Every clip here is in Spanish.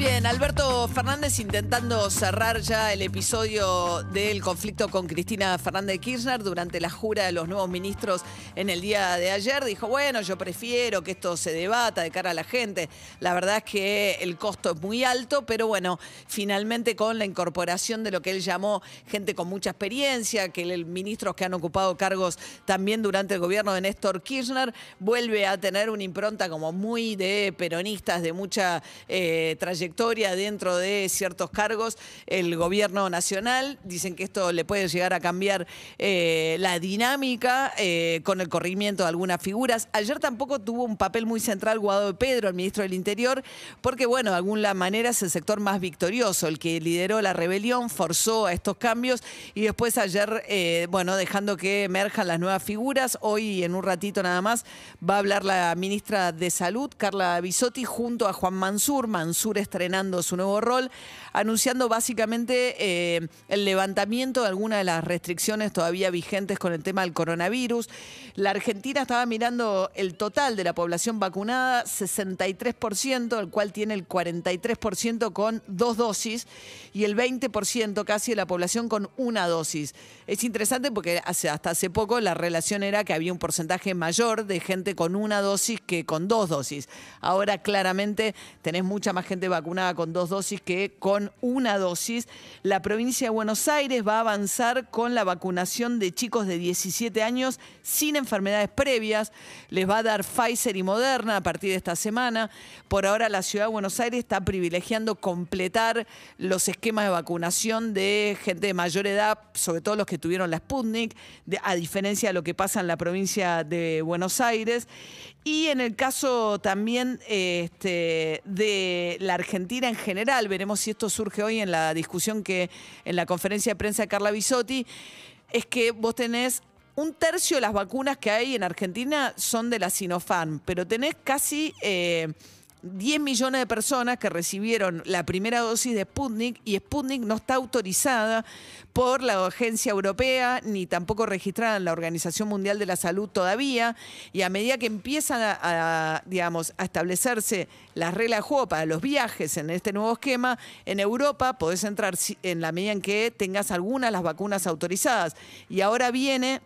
Bien, Alberto Fernández intentando cerrar ya el episodio del conflicto con Cristina Fernández de Kirchner durante la jura de los nuevos ministros en el día de ayer. Dijo, bueno, yo prefiero que esto se debata de cara a la gente. La verdad es que el costo es muy alto, pero bueno, finalmente con la incorporación de lo que él llamó gente con mucha experiencia, que ministros que han ocupado cargos también durante el gobierno de Néstor Kirchner, vuelve a tener una impronta como muy de peronistas, de mucha eh, trayectoria dentro de ciertos cargos, el gobierno nacional. Dicen que esto le puede llegar a cambiar eh, la dinámica eh, con el corrimiento de algunas figuras. Ayer tampoco tuvo un papel muy central Guado de Pedro, el ministro del Interior, porque, bueno, de alguna manera es el sector más victorioso, el que lideró la rebelión, forzó a estos cambios y después ayer, eh, bueno, dejando que emerjan las nuevas figuras. Hoy, en un ratito nada más, va a hablar la ministra de Salud, Carla Bisotti, junto a Juan Mansur. Mansur estrenando su nuevo rol, anunciando básicamente eh, el levantamiento de algunas de las restricciones todavía vigentes con el tema del coronavirus. La Argentina estaba mirando el total de la población vacunada, 63%, el cual tiene el 43% con dos dosis y el 20% casi de la población con una dosis. Es interesante porque hasta hace poco la relación era que había un porcentaje mayor de gente con una dosis que con dos dosis. Ahora claramente tenés mucha más gente vacunada con dos dosis que con una dosis. La provincia de Buenos Aires va a avanzar con la vacunación de chicos de 17 años sin enfermedades previas. Les va a dar Pfizer y Moderna a partir de esta semana. Por ahora la ciudad de Buenos Aires está privilegiando completar los esquemas de vacunación de gente de mayor edad, sobre todo los que tuvieron la Sputnik, a diferencia de lo que pasa en la provincia de Buenos Aires. Y en el caso también este, de la Argentina en general, veremos si esto surge hoy en la discusión que en la conferencia de prensa de Carla Bisotti, es que vos tenés un tercio de las vacunas que hay en Argentina son de la Sinopharm, pero tenés casi eh, 10 millones de personas que recibieron la primera dosis de Sputnik y Sputnik no está autorizada por la agencia europea ni tampoco registrada en la Organización Mundial de la Salud todavía. Y a medida que empiezan a, digamos, a establecerse las reglas de juego para los viajes en este nuevo esquema, en Europa podés entrar en la medida en que tengas algunas las vacunas autorizadas. Y ahora viene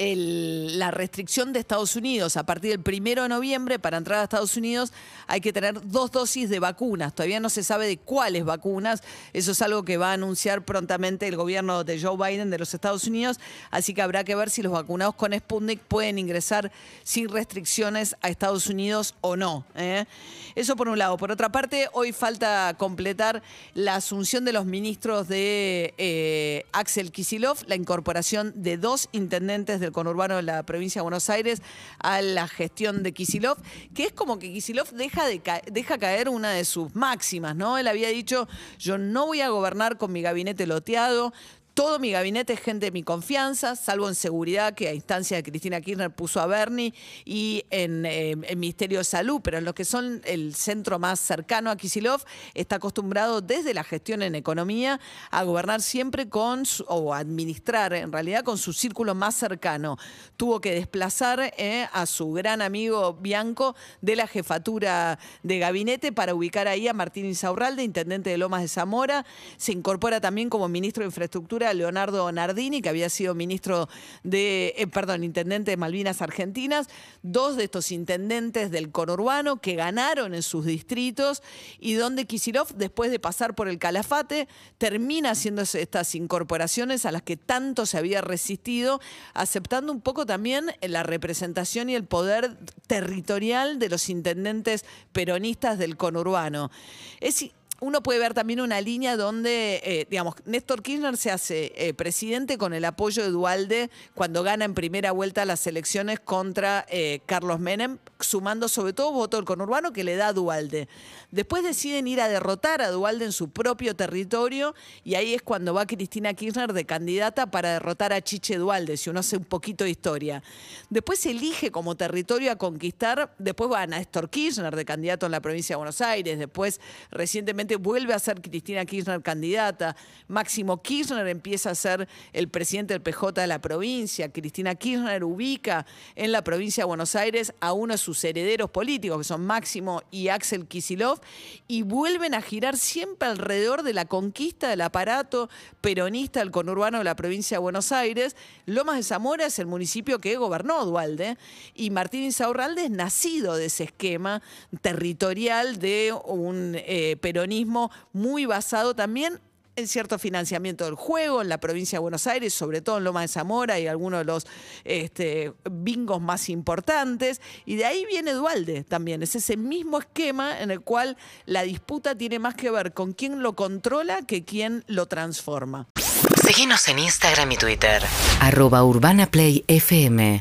la restricción de Estados Unidos. A partir del primero de noviembre, para entrar a Estados Unidos, hay que tener dos dosis de vacunas. Todavía no se sabe de cuáles vacunas. Eso es algo que va a anunciar prontamente el gobierno de Joe Biden de los Estados Unidos. Así que habrá que ver si los vacunados con Sputnik pueden ingresar sin restricciones a Estados Unidos o no. ¿eh? Eso por un lado. Por otra parte, hoy falta completar la asunción de los ministros de eh, Axel Kisilov, la incorporación de dos intendentes del conurbano de la provincia de Buenos Aires a la gestión de Kisilov, que es como que Kisilov deja, deja caer una de sus máximas, ¿no? Él había dicho, yo no voy a gobernar con mi gabinete loteado, todo mi gabinete es gente de mi confianza, salvo en seguridad, que a instancia de Cristina Kirchner puso a Bernie, y en eh, el Ministerio de Salud, pero en lo que son el centro más cercano a Kisilov, está acostumbrado desde la gestión en economía a gobernar siempre con, o administrar en realidad con su círculo más cercano. Tuvo que desplazar eh, a su gran amigo Bianco de la jefatura de gabinete para ubicar ahí a Martín Insaurralde, intendente de Lomas de Zamora. Se incorpora también como ministro de Infraestructura Leonardo Nardini, que había sido ministro de, eh, perdón, intendente de Malvinas Argentinas. Dos de estos intendentes del conurbano que ganaron en sus distritos y donde Kisilov, después de pasar por el calafate, termina haciendo estas incorporaciones a las que tanto se había resistido, aceptando un poco también la representación y el poder territorial de los intendentes peronistas del conurbano. Es uno puede ver también una línea donde, eh, digamos, Néstor Kirchner se hace eh, presidente con el apoyo de Dualde cuando gana en primera vuelta las elecciones contra eh, Carlos Menem sumando sobre todo voto del conurbano que le da a Dualde. Después deciden ir a derrotar a Dualde en su propio territorio y ahí es cuando va Cristina Kirchner de candidata para derrotar a Chiche Dualde, si uno hace un poquito de historia. Después elige como territorio a conquistar, después va a Néstor Kirchner de candidato en la provincia de Buenos Aires, después recientemente vuelve a ser Cristina Kirchner candidata, Máximo Kirchner empieza a ser el presidente del PJ de la provincia, Cristina Kirchner ubica en la provincia de Buenos Aires a uno de sus herederos políticos, que son Máximo y Axel Kisilov, y vuelven a girar siempre alrededor de la conquista del aparato peronista del conurbano de la provincia de Buenos Aires. Lomas de Zamora es el municipio que gobernó Dualde, y Martín Insaurralde es nacido de ese esquema territorial de un eh, muy basado también en cierto financiamiento del juego en la provincia de Buenos Aires, sobre todo en Loma de Zamora y algunos de los este, bingos más importantes. Y de ahí viene Dualde también. Es ese mismo esquema en el cual la disputa tiene más que ver con quién lo controla que quién lo transforma. Síguenos en Instagram y Twitter. Arroba Urbana Play FM.